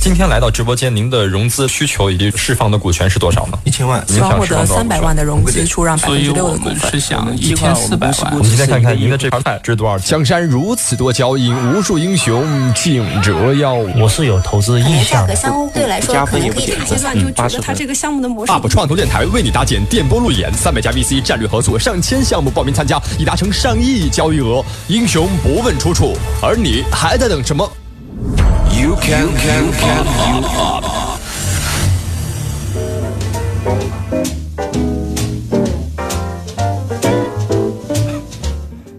今天来到直播间，您的融资需求以及释放的股权是多少呢？一千万，希望获得三百万的融资，出让百分之六的股份。是想一千四百万。我们今天看看您的这盘菜值多少钱？江山如此多娇，引无数英雄竞折腰。我是有投资意向。价格相对来说可能可以阶段就觉得它这个项目的模式。UP 创投电台为你搭建电波路演，三百家 VC 战略合作，上千项目报名参加，已达成上亿交易额。英雄不问出处，而你还在等什么？You can can can you up。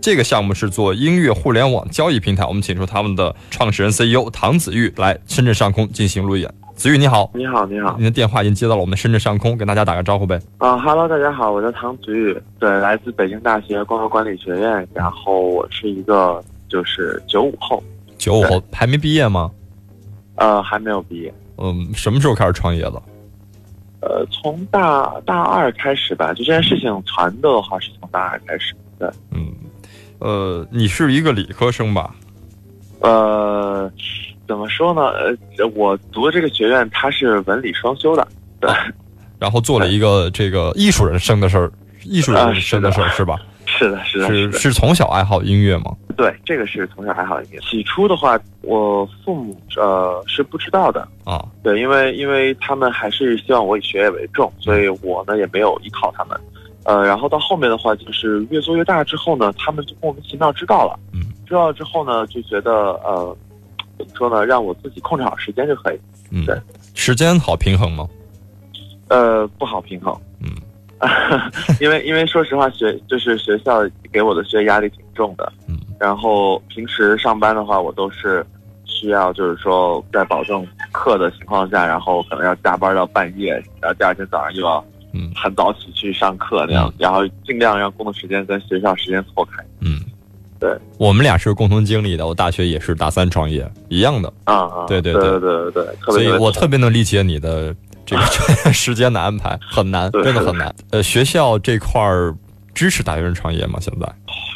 这个项目是做音乐互联网交易平台，我们请出他们的创始人 CEO 唐子玉来深圳上空进行路演。子玉你好，你好你好，您的电话已经接到了我们深圳上空，跟大家打个招呼呗。啊哈喽，大家好，我叫唐子玉，对，来自北京大学光合管理学院，然后我是一个就是九五后，九五后还没毕业吗？呃，还没有毕业。嗯，什么时候开始创业的？呃，从大大二开始吧。就这件事情传的话，是从大二开始。对，嗯，呃，你是一个理科生吧？呃，怎么说呢？呃，我读的这个学院它是文理双修的。对，然后做了一个这个艺术人生的事儿，艺术人生的事儿是吧？是的，是的，是是从小爱好音乐吗？对，这个是从小爱好音乐。起初的话，我父母呃是不知道的啊。对，因为因为他们还是希望我以学业为重，所以我呢也没有依靠他们。呃，然后到后面的话，就是越做越大之后呢，他们就莫名其妙知道了。嗯。知道了之后呢，就觉得呃，怎么说呢，让我自己控制好时间就可以。嗯。对。时间好平衡吗？呃，不好平衡。嗯。因为因为说实话，学就是学校给我的学业压力挺重的，嗯，然后平时上班的话，我都是需要就是说在保证课的情况下，然后可能要加班到半夜，然后第二天早上又要嗯。很早起去上课那样，然后尽量让工作时间跟学校时间错开，嗯，对，我们俩是共同经历的，我大学也是大三创业一样的。啊啊，对对对对。对对，所以我特别能理解你的。这个时间的安排很难，真的很难。呃，学校这块儿支持大学生创业吗？现在，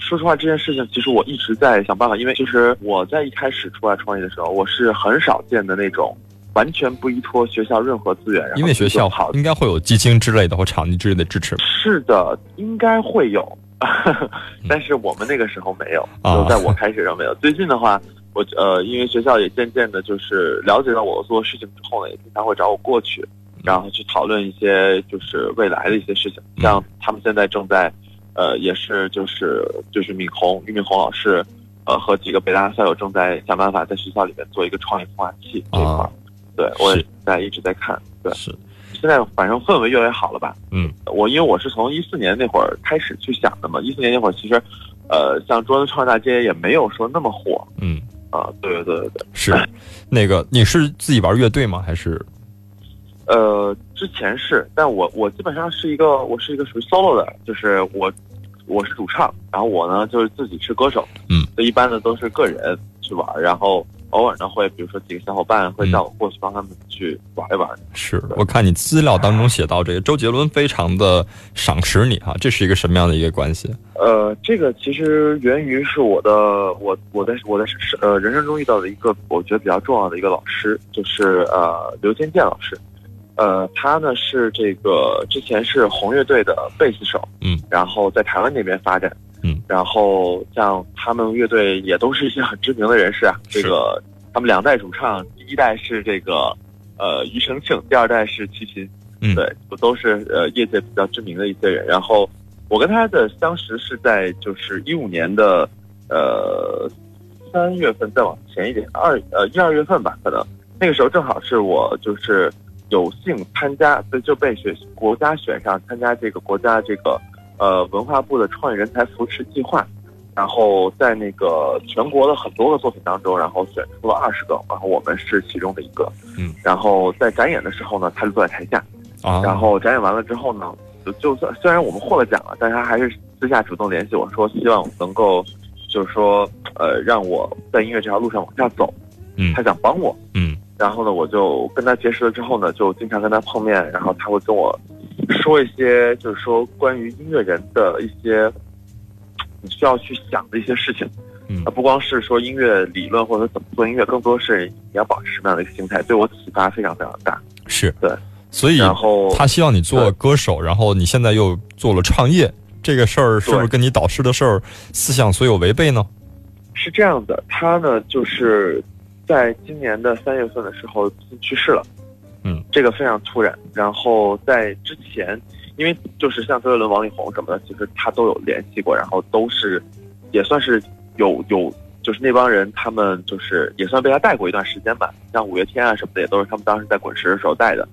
说实话，这件事情其实我一直在想办法。因为其实我在一开始出来创业的时候，我是很少见的那种完全不依托学校任何资源。因为学校好，应该会有基金之类的或场地之类的支持。是的，应该会有，但是我们那个时候没有。就在我开始时候没有。最近的话，我呃，因为学校也渐渐的，就是了解到我做事情之后呢，也经常会找我过去。然后去讨论一些就是未来的一些事情，像他们现在正在，呃，也是就是就是闵红俞敏洪老师，呃，和几个北大校友正在想办法在学校里面做一个创业孵化器这一块，对我也在一直在看，对，是，现在反正氛围越来越好了吧？嗯，我因为我是从一四年那会儿开始去想的嘛，一四年那会儿其实，呃，像中央创业大街也没有说那么火，嗯，啊，对对对，是，那个你是自己玩乐队吗？还是？呃，之前是，但我我基本上是一个，我是一个属于 solo 的，就是我我是主唱，然后我呢就是自己是歌手，嗯，所以一般的都是个人去玩，然后偶尔呢会比如说几个小伙伴会叫我过去帮他们去玩一玩。是我看你资料当中写到这个周杰伦非常的赏识你哈，这是一个什么样的一个关系？呃，这个其实源于是我的我我在我在呃人生中遇到的一个我觉得比较重要的一个老师，就是呃刘坚健老师。呃，他呢是这个之前是红乐队的贝斯手，嗯，然后在台湾那边发展，嗯，然后像他们乐队也都是一些很知名的人士啊。这个他们两代主唱，第一代是这个呃庾澄庆，第二代是齐秦，嗯，对，都是呃业界比较知名的一些人。然后我跟他的相识是在就是一五年的呃三月份，再往前一点，二呃一二月份吧，可能那个时候正好是我就是。有幸参加，所以就被选国家选上参加这个国家这个呃文化部的创业人才扶持计划，然后在那个全国的很多个作品当中，然后选出了二十个，然后我们是其中的一个。嗯，然后在展演的时候呢，他就坐在台下，啊，然后展演完了之后呢，就就算虽然我们获了奖了，但是他还是私下主动联系我说，希望能够就是说呃让我在音乐这条路上往下走，嗯，他想帮我，嗯。然后呢，我就跟他结识了之后呢，就经常跟他碰面，然后他会跟我说一些，就是说关于音乐人的一些你需要去想的一些事情。嗯，不光是说音乐理论或者怎么做音乐，更多是你要保持什么样的一个心态，对我启发非常非常大。是对，所以然后他希望你做歌手，然后你现在又做了创业，这个事儿是不是跟你导师的事儿思想所有违背呢？是这样的，他呢就是在今年的三月份的时候去世了。嗯，这个非常突然。然后在之前，因为就是像周杰伦、王力宏什么的，其实他都有联系过，然后都是也算是有有，就是那帮人他们就是也算被他带过一段时间吧。像五月天啊什么的，也都是他们当时在滚石的时候带的。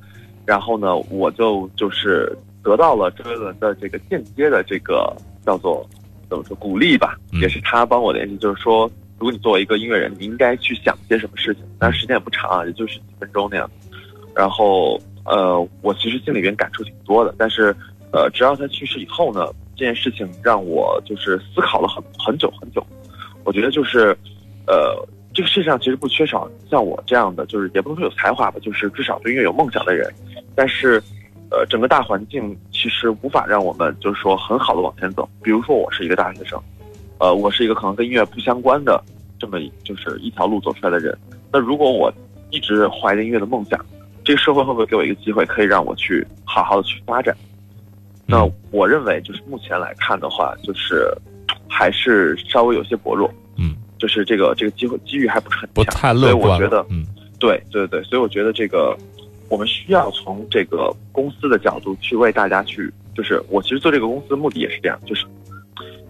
然后呢，我就就是得到了周杰伦的这个间接的这个叫做怎么说鼓励吧，也是他帮我联系，就是说，如果你作为一个音乐人，你应该去想些什么事情。但是时间也不长啊，也就是几分钟那样。然后，呃，我其实心里边感触挺多的，但是，呃，直到他去世以后呢，这件事情让我就是思考了很很久很久。我觉得就是，呃，这个世界上其实不缺少像我这样的，就是也不能说有才华吧，就是至少对音乐有梦想的人。但是，呃，整个大环境其实无法让我们就是说很好的往前走。比如说，我是一个大学生，呃，我是一个可能跟音乐不相关的这么就是一条路走出来的人。那如果我一直怀着音乐的梦想，这个社会会不会给我一个机会，可以让我去好好的去发展？那我认为，就是目前来看的话，就是还是稍微有些薄弱。嗯，就是这个这个机会机遇还不是很强，不太乐观。所以我觉得，嗯，对对对，所以我觉得这个我们需要从这个公司的角度去为大家去，就是我其实做这个公司的目的也是这样，就是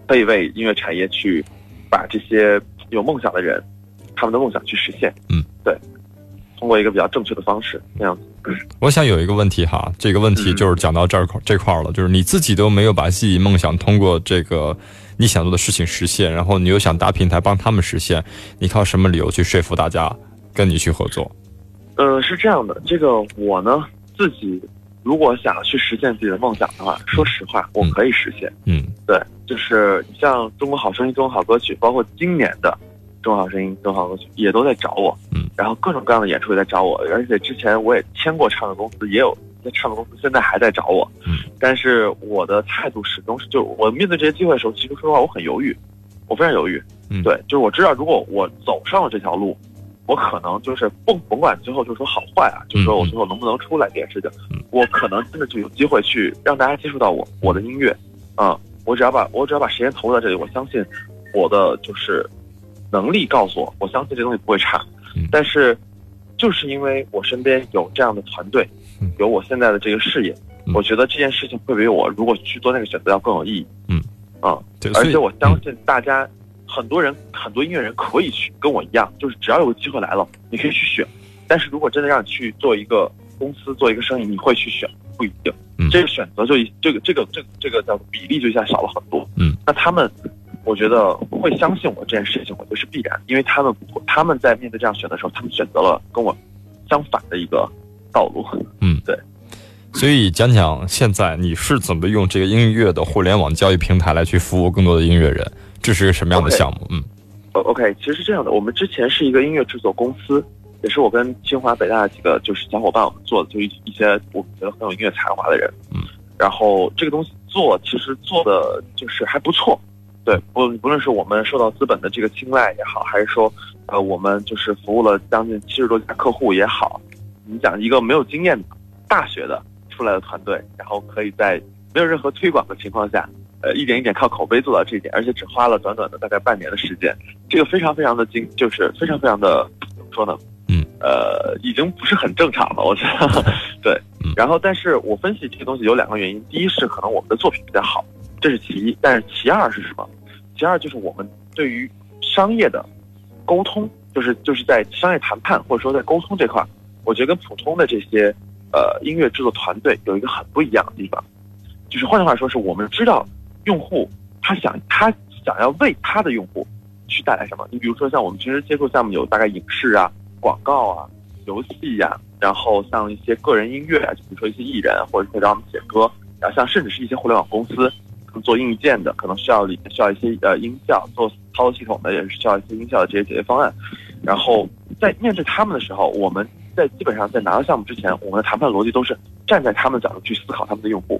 可以为音乐产业去把这些有梦想的人他们的梦想去实现。嗯，对。通过一个比较正确的方式，那样子。我想有一个问题哈，这个问题就是讲到这儿这块儿了，就是你自己都没有把自己梦想通过这个你想做的事情实现，然后你又想搭平台帮他们实现，你靠什么理由去说服大家跟你去合作？呃，是这样的，这个我呢自己如果想去实现自己的梦想的话，说实话，我可以实现。嗯，对，就是你像《中国好声音》《中国好歌曲》，包括今年的。中国好声音、中国好歌曲也都在找我，嗯，然后各种各样的演出也在找我，而且之前我也签过唱片公司，也有些唱片公司现在还在找我，嗯，但是我的态度始终是，就我面对这些机会的时候，其实说实话我很犹豫，我非常犹豫，嗯，对，就是我知道如果我走上了这条路，我可能就是甭甭管最后就是说好坏啊，就是说我最后能不能出来这件事情，我可能真的就有机会去让大家接触到我我的音乐，啊，我只要把我只要把时间投入在这里，我相信我的就是。能力告诉我，我相信这东西不会差。但是，就是因为我身边有这样的团队，有我现在的这个事业，我觉得这件事情会比我如果去做那个选择要更有意义。嗯，啊，而且我相信大家，很多人很多音乐人可以去跟我一样，就是只要有个机会来了，你可以去选。但是如果真的让你去做一个公司做一个生意，你会去选？不一定。这个选择就一这个这个这这个叫比例就一下少了很多。嗯，那他们。我觉得会相信我这件事情，我觉得是必然，因为他们他们在面对这样选择的时候，他们选择了跟我相反的一个道路。嗯，对。所以讲讲现在你是怎么用这个音乐的互联网交易平台来去服务更多的音乐人？这是一个什么样的项目？嗯，OK，其实是这样的，我们之前是一个音乐制作公司，也是我跟清华、北大的几个就是小伙伴我们做的，就一一些我们觉得很有音乐才华的人。嗯，然后这个东西做其实做的就是还不错。对，不不论是我们受到资本的这个青睐也好，还是说，呃，我们就是服务了将近七十多家客户也好，你讲一个没有经验的大学的出来的团队，然后可以在没有任何推广的情况下，呃，一点一点靠口碑做到这一点，而且只花了短短的大概半年的时间，这个非常非常的精，就是非常非常的怎么说呢？嗯，呃，已经不是很正常了，我觉得。对，然后但是我分析这个东西有两个原因，第一是可能我们的作品比较好，这是其一，但是其二是什么？其二就是我们对于商业的沟通，就是就是在商业谈判或者说在沟通这块，我觉得跟普通的这些呃音乐制作团队有一个很不一样的地方，就是换句话说，是我们知道用户他想他想要为他的用户去带来什么。你比如说像我们平时接触项目有大概影视啊、广告啊、游戏呀，然后像一些个人音乐啊，就比如说一些艺人或者会让我们写歌，然后像甚至是一些互联网公司。做硬件的可能需要里需要一些呃音效，做操作系统的也是需要一些音效的这些解决方案。然后在面对他们的时候，我们在基本上在拿到项目之前，我们的谈判逻辑都是站在他们的角度去思考他们的用户。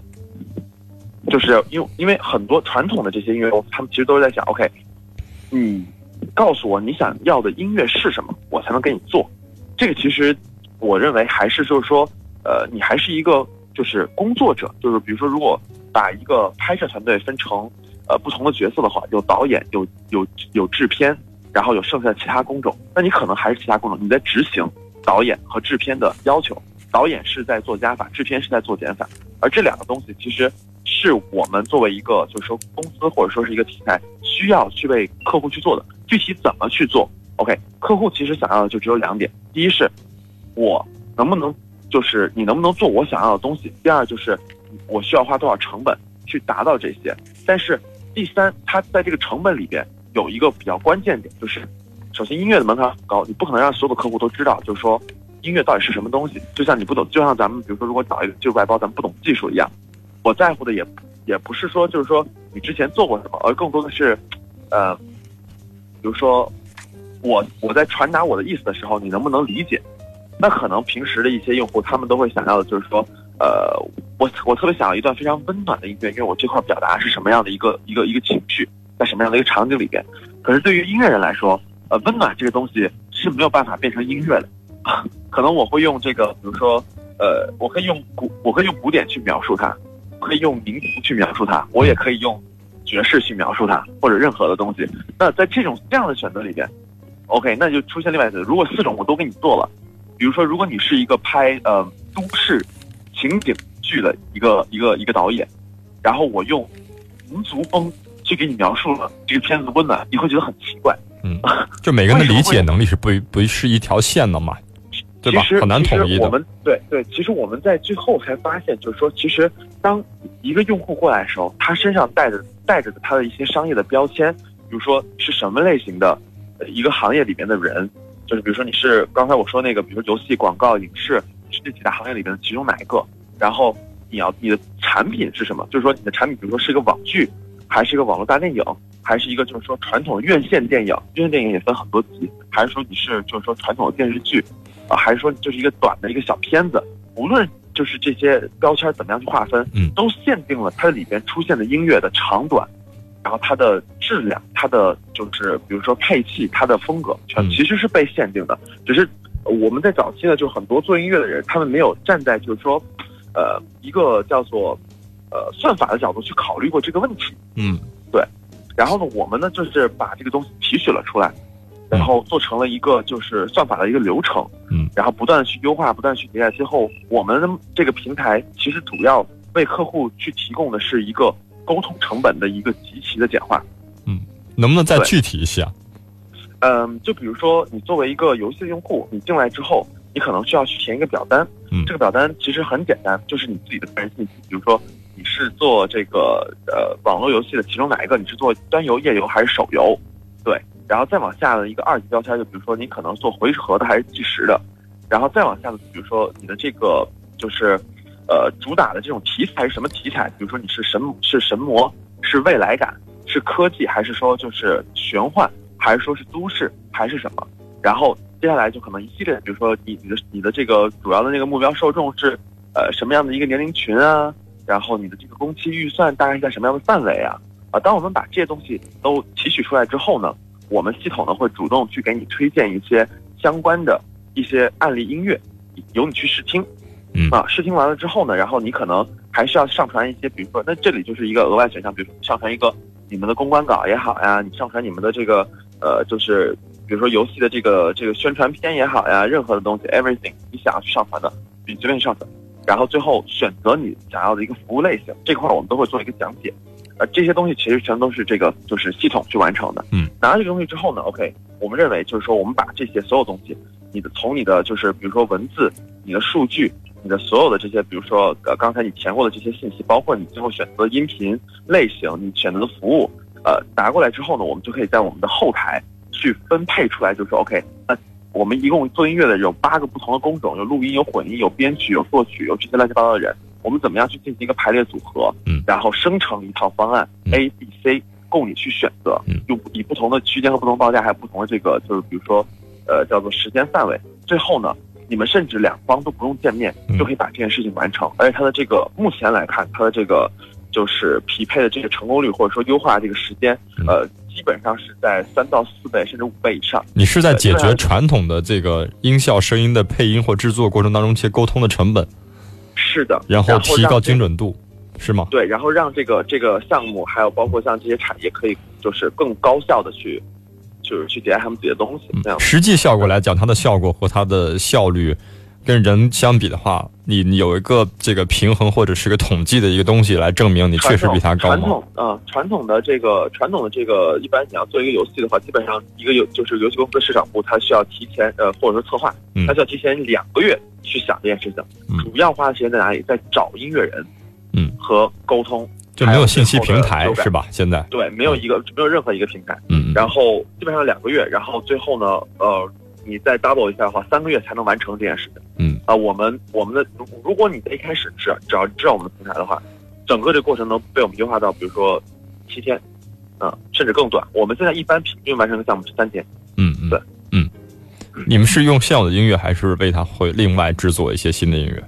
就是因为因为很多传统的这些音乐公司，他们其实都是在想，OK，你告诉我你想要的音乐是什么，我才能给你做。这个其实我认为还是就是说，呃，你还是一个就是工作者，就是比如说如果把一个拍摄团队分成呃不同的角色的话，有导演，有有有制片，然后有剩下的其他工种，那你可能还是其他工种，你在执行导演和制片的要求。导演是在做加法，制片是在做减法，而这两个东西其实是我们作为一个就是说公司或者说是一个题材需要去为客户去做的。具体怎么去做？OK，客户其实想要的就只有两点：第一是，我能不能就是你能不能做我想要的东西；第二就是我需要花多少成本去达到这些。但是第三，它在这个成本里边有一个比较关键点，就是首先音乐的门槛很高，你不可能让所有的客户都知道，就是说。音乐到底是什么东西？就像你不懂，就像咱们比如说，如果找一个就是外包，咱们不懂技术一样。我在乎的也也不是说，就是说你之前做过什么，而更多的是，呃，比如说我我在传达我的意思的时候，你能不能理解？那可能平时的一些用户，他们都会想要的就是说，呃，我我特别想要一段非常温暖的音乐，因为我这块表达是什么样的一个一个一个情绪，在什么样的一个场景里边。可是对于音乐人来说，呃，温暖这个东西是没有办法变成音乐的。可能我会用这个，比如说，呃，我可以用古，我可以用古典去描述它，可以用民族去描述它，我也可以用爵士去描述它，或者任何的东西。那在这种这样的选择里边，OK，那就出现另外一个，如果四种我都给你做了，比如说，如果你是一个拍呃都市情景剧的一个一个一个导演，然后我用民族风去给你描述了这个片子温暖，你会觉得很奇怪。嗯，就每个人的理解能力是不不是一条线的嘛？对吧？很难统一的。我们对对，其实我们在最后才发现，就是说，其实当一个用户过来的时候，他身上带着带着的他的一些商业的标签，比如说是什么类型的一个行业里面的人，就是比如说你是刚才我说那个，比如说游戏、广告、影视，是这几大行业里面的其中哪一个？然后你要你的产品是什么？就是说你的产品，比如说是一个网剧，还是一个网络大电影，还是一个就是说传统院线电影？院线电影也分很多级，还是说你是就是说传统的电视剧？啊，还是说就是一个短的一个小片子，无论就是这些标签怎么样去划分，嗯，都限定了它里边出现的音乐的长短，然后它的质量，它的就是比如说配器，它的风格，全其实是被限定的。只是我们在早期呢，就很多做音乐的人，他们没有站在就是说，呃，一个叫做呃算法的角度去考虑过这个问题。嗯，对。然后呢，我们呢就是把这个东西提取了出来。然后做成了一个就是算法的一个流程，嗯，然后不断的去优化，不断去迭代。最后，我们这个平台其实主要为客户去提供的是一个沟通成本的一个极其的简化。嗯，能不能再具体一些？嗯，就比如说你作为一个游戏的用户，你进来之后，你可能需要去填一个表单。嗯，这个表单其实很简单，就是你自己的个人信息，比如说你是做这个呃网络游戏的其中哪一个？你是做端游、页游还是手游？然后再往下的一个二级标签，就比如说你可能做回合的还是计时的，然后再往下的，比如说你的这个就是，呃，主打的这种题材是什么题材？比如说你是神是神魔，是未来感，是科技，还是说就是玄幻，还是说是都市，还是什么？然后接下来就可能一系列，比如说你你的你的这个主要的那个目标受众是呃什么样的一个年龄群啊？然后你的这个工期预算大概是在什么样的范围啊？啊，当我们把这些东西都提取出来之后呢？我们系统呢会主动去给你推荐一些相关的一些案例音乐，由你去试听，嗯。啊，试听完了之后呢，然后你可能还是要上传一些，比如说，那这里就是一个额外选项，比如说上传一个你们的公关稿也好呀，你上传你们的这个呃，就是比如说游戏的这个这个宣传片也好呀，任何的东西，everything 你想要去上传的，你随便上传，然后最后选择你想要的一个服务类型，这块我们都会做一个讲解。呃，这些东西其实全都是这个，就是系统去完成的。嗯，拿到这个东西之后呢，OK，我们认为就是说，我们把这些所有东西，你的从你的就是比如说文字、你的数据、你的所有的这些，比如说呃刚才你填过的这些信息，包括你最后选择的音频类型、你选择的服务，呃，拿过来之后呢，我们就可以在我们的后台去分配出来，就是说 OK，那我们一共做音乐的有八个不同的工种，有录音、有混音、有编曲、有作曲、有这些乱七八糟的人。我们怎么样去进行一个排列组合？嗯，然后生成一套方案 A、B、C 供你去选择。嗯，用以不同的区间和不同报价，还有不同的这个，就是比如说，呃，叫做时间范围。最后呢，你们甚至两方都不用见面，就可以把这件事情完成。而且它的这个目前来看，它的这个就是匹配的这个成功率或者说优化这个时间，呃，基本上是在三到四倍甚至五倍以上。你是在解决传统的这个音效声音的配音或制作过程当中一些沟通的成本？是的，然后提高精准度，是吗？对，然后让这个这个项目还有包括像这些产业可以就是更高效的去，就是去迭代他们自己的东西。这样实际效果来讲，它的效果和它的效率。跟人相比的话，你你有一个这个平衡或者是个统计的一个东西来证明你确实比他高吗？传统啊，传统的这个传统的这个，一般你要做一个游戏的话，基本上一个游就是游戏公司的市场部，它需要提前呃或者说策划，它需要提前两个月去想这件事情。主要花的时间在哪里？在找音乐人，嗯，和沟通，就没有信息平台是吧？现在对，没有一个没有任何一个平台，嗯，然后基本上两个月，然后最后呢，呃。你再 double 一下的话，三个月才能完成这件事情。嗯啊，我们我们的如果你在一开始只只要知道我们的平台的话，整个这过程能被我们优化到，比如说七天，啊，甚至更短。我们现在一般平均完成的项目是三天。嗯嗯，对，嗯，你们是用现有的音乐，还是为它会另外制作一些新的音乐？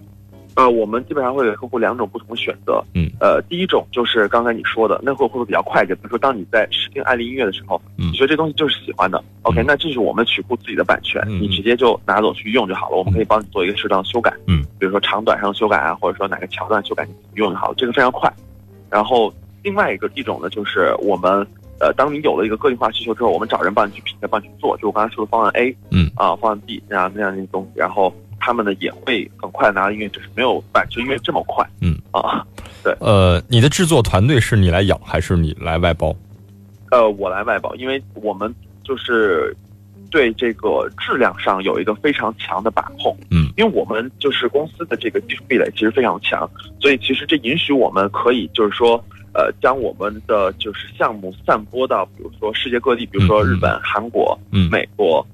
呃，我们基本上会给客户两种不同的选择。嗯，呃，第一种就是刚才你说的，那会会不会比较快一点？比如说，当你在试听案例音乐的时候，你觉得这东西就是喜欢的，OK，那这是我们曲库自己的版权，你直接就拿走去用就好了。我们可以帮你做一个适当的修改，嗯，比如说长短上修改啊，或者说哪个桥段修改，你用就好了，这个非常快。然后另外一个一种呢，就是我们呃，当你有了一个个性化需求之后，我们找人帮你去匹配，帮你去做，就我刚才说的方案 A，嗯，啊，方案 B 那样那样那些东西，然后。他们呢也会很快拿到音乐，只是没有版权音乐这么快。嗯啊，对。呃，你的制作团队是你来养还是你来外包？呃，我来外包，因为我们就是对这个质量上有一个非常强的把控。嗯，因为我们就是公司的这个技术壁垒其实非常强，所以其实这允许我们可以就是说，呃，将我们的就是项目散播到比如说世界各地，比如说日本、韩国、美国。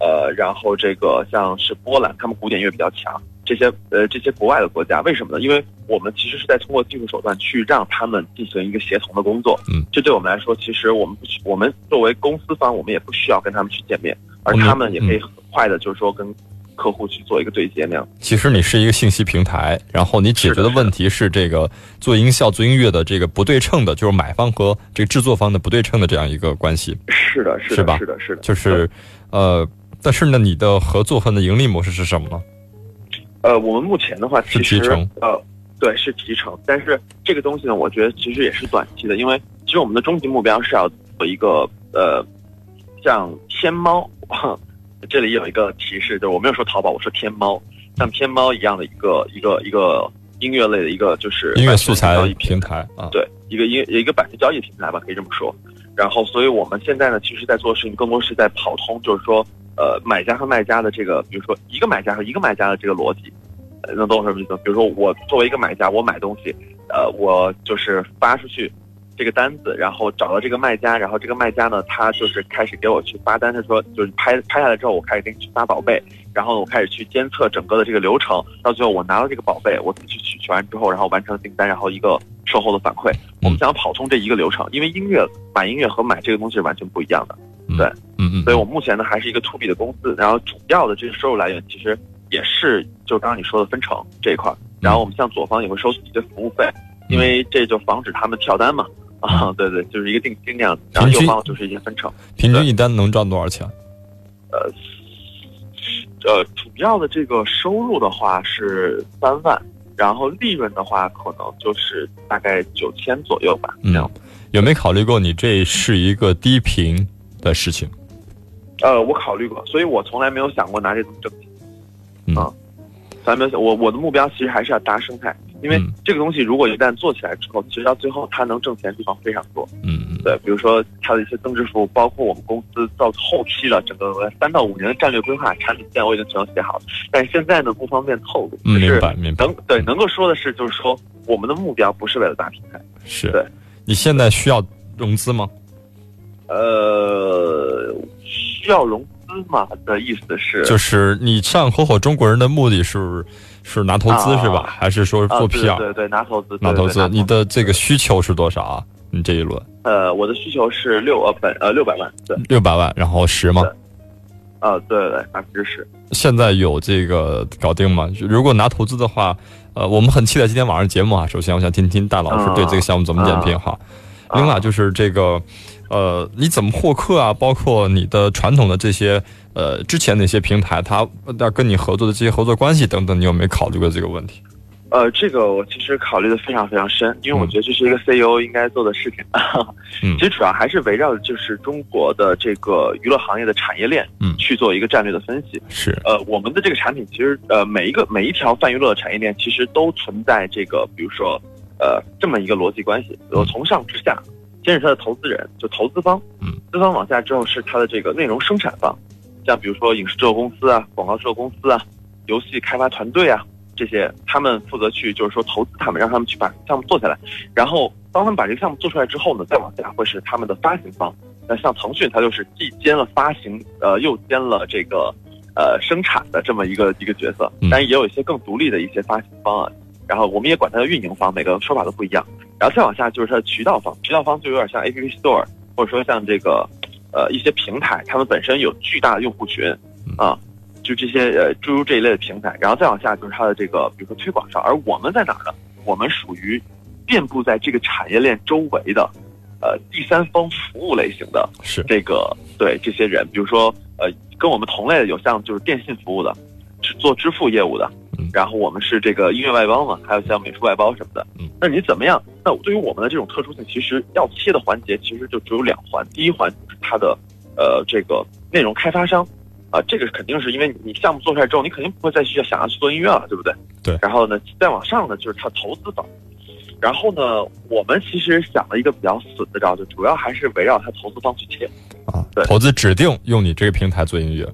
呃，然后这个像是波兰，他们古典乐比较强，这些呃这些国外的国家，为什么呢？因为我们其实是在通过技术手段去让他们进行一个协同的工作。嗯，这对我们来说，其实我们不需，我们作为公司方，我们也不需要跟他们去见面，而他们也可以很快的，就是说跟客户去做一个对接那样。其实你是一个信息平台，然后你解决的问题是这个做音效、做音乐的这个不对称的，就是买方和这个制作方的不对称的这样一个关系。是的，是的？是的，是的，就是呃。但是呢，你的合作方的盈利模式是什么呢？呃，我们目前的话，其实呃，对，是提成。但是这个东西呢，我觉得其实也是短期的，因为其实我们的终极目标是要做一个呃，像天猫，这里有一个提示，就是我没有说淘宝，我说天猫，像天猫一样的一个一个一个音乐类的一个就是音乐素材平台啊，对，一个音一个版权交易平台吧，可以这么说。然后，所以我们现在呢，其实在做的事情更多是在跑通，就是说。呃，买家和卖家的这个，比如说一个买家和一个卖家的这个逻辑，能懂我什么意思？比如说我作为一个买家，我买东西，呃，我就是发出去这个单子，然后找到这个卖家，然后这个卖家呢，他就是开始给我去发单，他说就是拍拍下来之后，我开始给你去发宝贝，然后我开始去监测整个的这个流程，到最后我拿到这个宝贝，我自己去取完之后，然后完成订单，然后一个售后的反馈，我们想跑通这一个流程，因为音乐买音乐和买这个东西是完全不一样的。对，嗯嗯，所以我目前呢还是一个 to B 的公司，然后主要的这个收入来源其实也是就刚刚你说的分成这一块，然后我们向左方也会收取一些服务费，因为这就防止他们跳单嘛，啊，对对，就是一个定金那样子，然后右方就是一些分成，平均一单能赚多少钱？呃，呃，主要的这个收入的话是三万，然后利润的话可能就是大概九千左右吧，嗯。有没有考虑过你这是一个低频的事情？呃，我考虑过，所以我从来没有想过拿这种挣钱。啊，从来没有想我我的目标其实还是要搭生态，因为这个东西如果一旦做起来之后，其实到最后它能挣钱的地方非常多。嗯嗯，对，比如说它的一些增值服务，包括我们公司到后期的整个三到五年的战略规划、产品线，我已经全都写好了。但是现在呢，不方便透露。明白明白。能对能够说的是，就是说我们的目标不是为了大平台。是对。你现在需要融资吗？呃，需要融资吗？的意思是，就是你上合伙中国人的目的是是拿投资是吧？还是说做 PR？对对，拿投资，拿投资。你的这个需求是多少啊？你这一轮？呃，我的需求是六呃本呃六百万，对，六百万，然后十吗？呃，对对，百分之十。现在有这个搞定吗？如果拿投资的话，呃，我们很期待今天晚上节目啊。首先，我想听听大老师对这个项目怎么点评哈。另外就是这个，呃，你怎么获客啊？包括你的传统的这些，呃，之前那些平台，他要跟你合作的这些合作关系等等，你有没有考虑过这个问题？呃，这个我其实考虑的非常非常深，因为我觉得这是一个 CEO 应该做的事情。嗯，其实主要还是围绕就是中国的这个娱乐行业的产业链，嗯，去做一个战略的分析。是，呃，我们的这个产品其实，呃，每一个每一条泛娱乐的产业链其实都存在这个，比如说，呃，这么一个逻辑关系，我从上至下，先是它的投资人，就投资方，嗯，资方往下之后是它的这个内容生产方，像比如说影视制作公司啊、广告制作公司啊、游戏开发团队啊。这些他们负责去，就是说投资他们，让他们去把项目做下来。然后当他们把这个项目做出来之后呢，再往下会是他们的发行方。那像腾讯，它就是既兼了发行，呃，又兼了这个呃生产的这么一个一个角色。当然也有一些更独立的一些发行方啊。然后我们也管它叫运营方，每个说法都不一样。然后再往下就是它的渠道方，渠道方就有点像 App Store，或者说像这个呃一些平台，他们本身有巨大的用户群啊。就这些呃，诸如这一类的平台，然后再往下就是它的这个，比如说推广上，而我们在哪儿呢？我们属于遍布在这个产业链周围的，呃，第三方服务类型的，是这个对这些人，比如说呃，跟我们同类的有像就是电信服务的，是做支付业务的，然后我们是这个音乐外包嘛，还有像美术外包什么的。嗯，那你怎么样？那对于我们的这种特殊性，其实要切的环节其实就只有两环，第一环就是它的呃这个内容开发商。啊，这个肯定是因为你项目做出来之后，你肯定不会再去想要去做音乐了，对不对？对。然后呢，再往上呢，就是他投资方。然后呢，我们其实想了一个比较损的招，就主要还是围绕他投资方去切。啊，对。投资指定用你这个平台做音乐，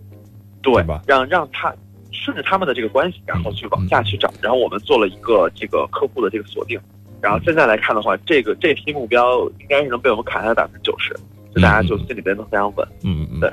对吧？让让他顺着他们的这个关系，然后去往下去找。然后我们做了一个这个客户的这个锁定。然后现在来看的话，这个这批目标应该是能被我们砍下来百分之九十，就大家就心里边都非常稳。嗯嗯，对。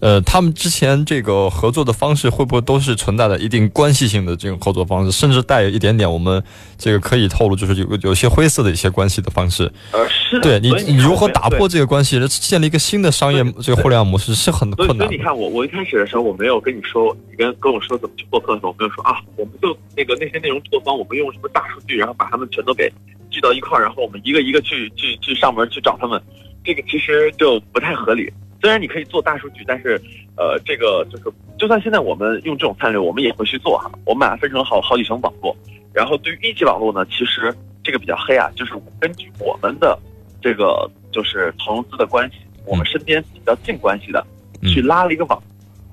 呃，他们之前这个合作的方式会不会都是存在的一定关系性的这种合作方式，甚至带一点点我们这个可以透露，就是有有些灰色的一些关系的方式。呃，是。对你，你如何打破这个关系，建立一个新的商业这个互联网模式是很困难。所以你看，我我一开始的时候我没有跟你说，你跟跟我说怎么去做客的时候，我没有说啊，我们就那个那些内容制作方，我们用什么大数据，然后把他们全都给聚到一块儿，然后我们一个一个去去去上门去找他们，这个其实就不太合理。虽然你可以做大数据，但是，呃，这个就是，就算现在我们用这种策略，我们也会去做哈。我们把它分成好好几层网络，然后对于一级网络呢，其实这个比较黑啊，就是根据我们的这个就是投融资的关系，我们身边比较近关系的，去拉了一个网，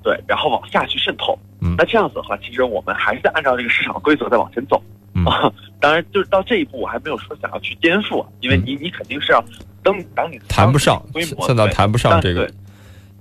对，然后往下去渗透。那这样子的话，其实我们还是在按照这个市场的规则在往前走啊。当然，就是到这一步，我还没有说想要去颠覆，因为你你肯定是要等等你谈不上规模，现在谈不上这个。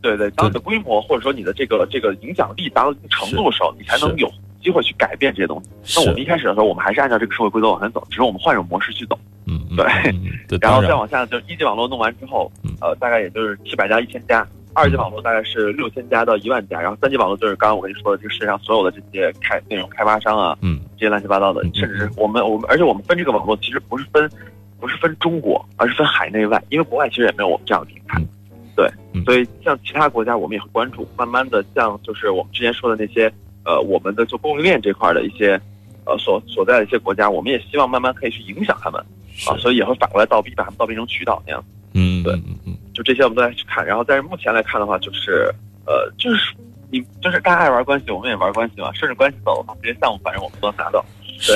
对对，当你的规模或者说你的这个这个影响力达到一定程度的时候，你才能有机会去改变这些东西。那我们一开始的时候，我们还是按照这个社会规则往前走，只是我们换一种模式去走。嗯，对。然后再往下，就是一级网络弄完之后，呃，大概也就是七百家、一千家；二级网络大概是六千家到一万家；然后三级网络就是刚刚我跟你说的，这个世界上所有的这些开内容开发商啊，嗯，这些乱七八糟的，甚至是我们我们，而且我们分这个网络其实不是分不是分中国，而是分海内外，因为国外其实也没有我们这样的平台。对，所以像其他国家，我们也会关注。慢慢的，像就是我们之前说的那些，呃，我们的就供应链这块的一些，呃，所所在的一些国家，我们也希望慢慢可以去影响他们，啊，所以也会反过来倒逼，把他们倒逼成渠道那样。嗯，对，嗯嗯，就这些我们都在去看。然后，但是目前来看的话，就是，呃，就是你就是大家爱玩关系，我们也玩关系嘛，顺着关系走，这些项目反正我们都能拿到。是，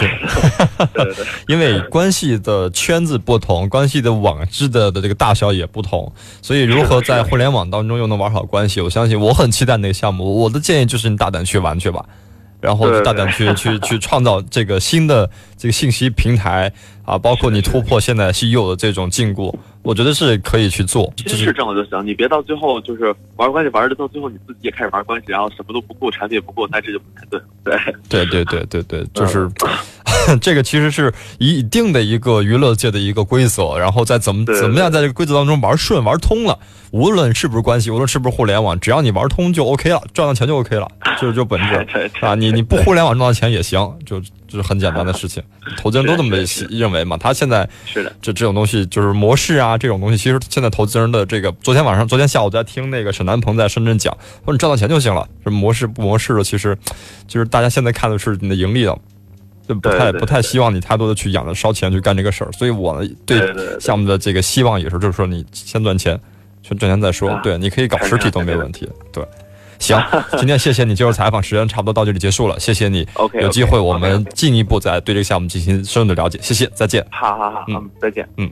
对对对，因为关系的圈子不同，关系的网织的的这个大小也不同，所以如何在互联网当中又能玩好关系，我相信我很期待那个项目。我的建议就是你大胆去玩去吧。然后大胆去去去创造这个新的这个信息平台啊，包括你突破现在稀有的这种禁锢，我觉得是可以去做。心是正了就行，你别到最后就是玩关系玩的到最后你自己也开始玩关系，然后什么都不顾，产品也不顾，那这就不太对。对对对对对对，就是 这个其实是一定的一个娱乐界的一个规则，然后再怎么怎么样在这个规则当中玩顺玩通了，无论是不是关系，无论是不是互联网，只要你玩通就 OK 了，赚到钱就 OK 了，就是就本质 啊，你。你不互联网赚到钱也行，就就是很简单的事情，投资人都这么认为嘛。他现在是的，这这种东西就是模式啊，这种东西其实现在投资人的这个，昨天晚上、昨天下午在听那个沈南鹏在深圳讲，说你赚到钱就行了，什么模式不模式的，其实就是大家现在看的是你的盈利的，就不太不太希望你太多的去养着烧钱去干这个事儿。所以我对项目的这个希望也是，就是说你先赚钱，先赚钱再说。对，你可以搞实体都没问题。对。行，今天谢谢你接受采访，时间差不多到这里结束了，谢谢你。OK，有机会我们进一步再对这个项目进行深入的了解，谢谢，再见。好好好，嗯，再见，嗯。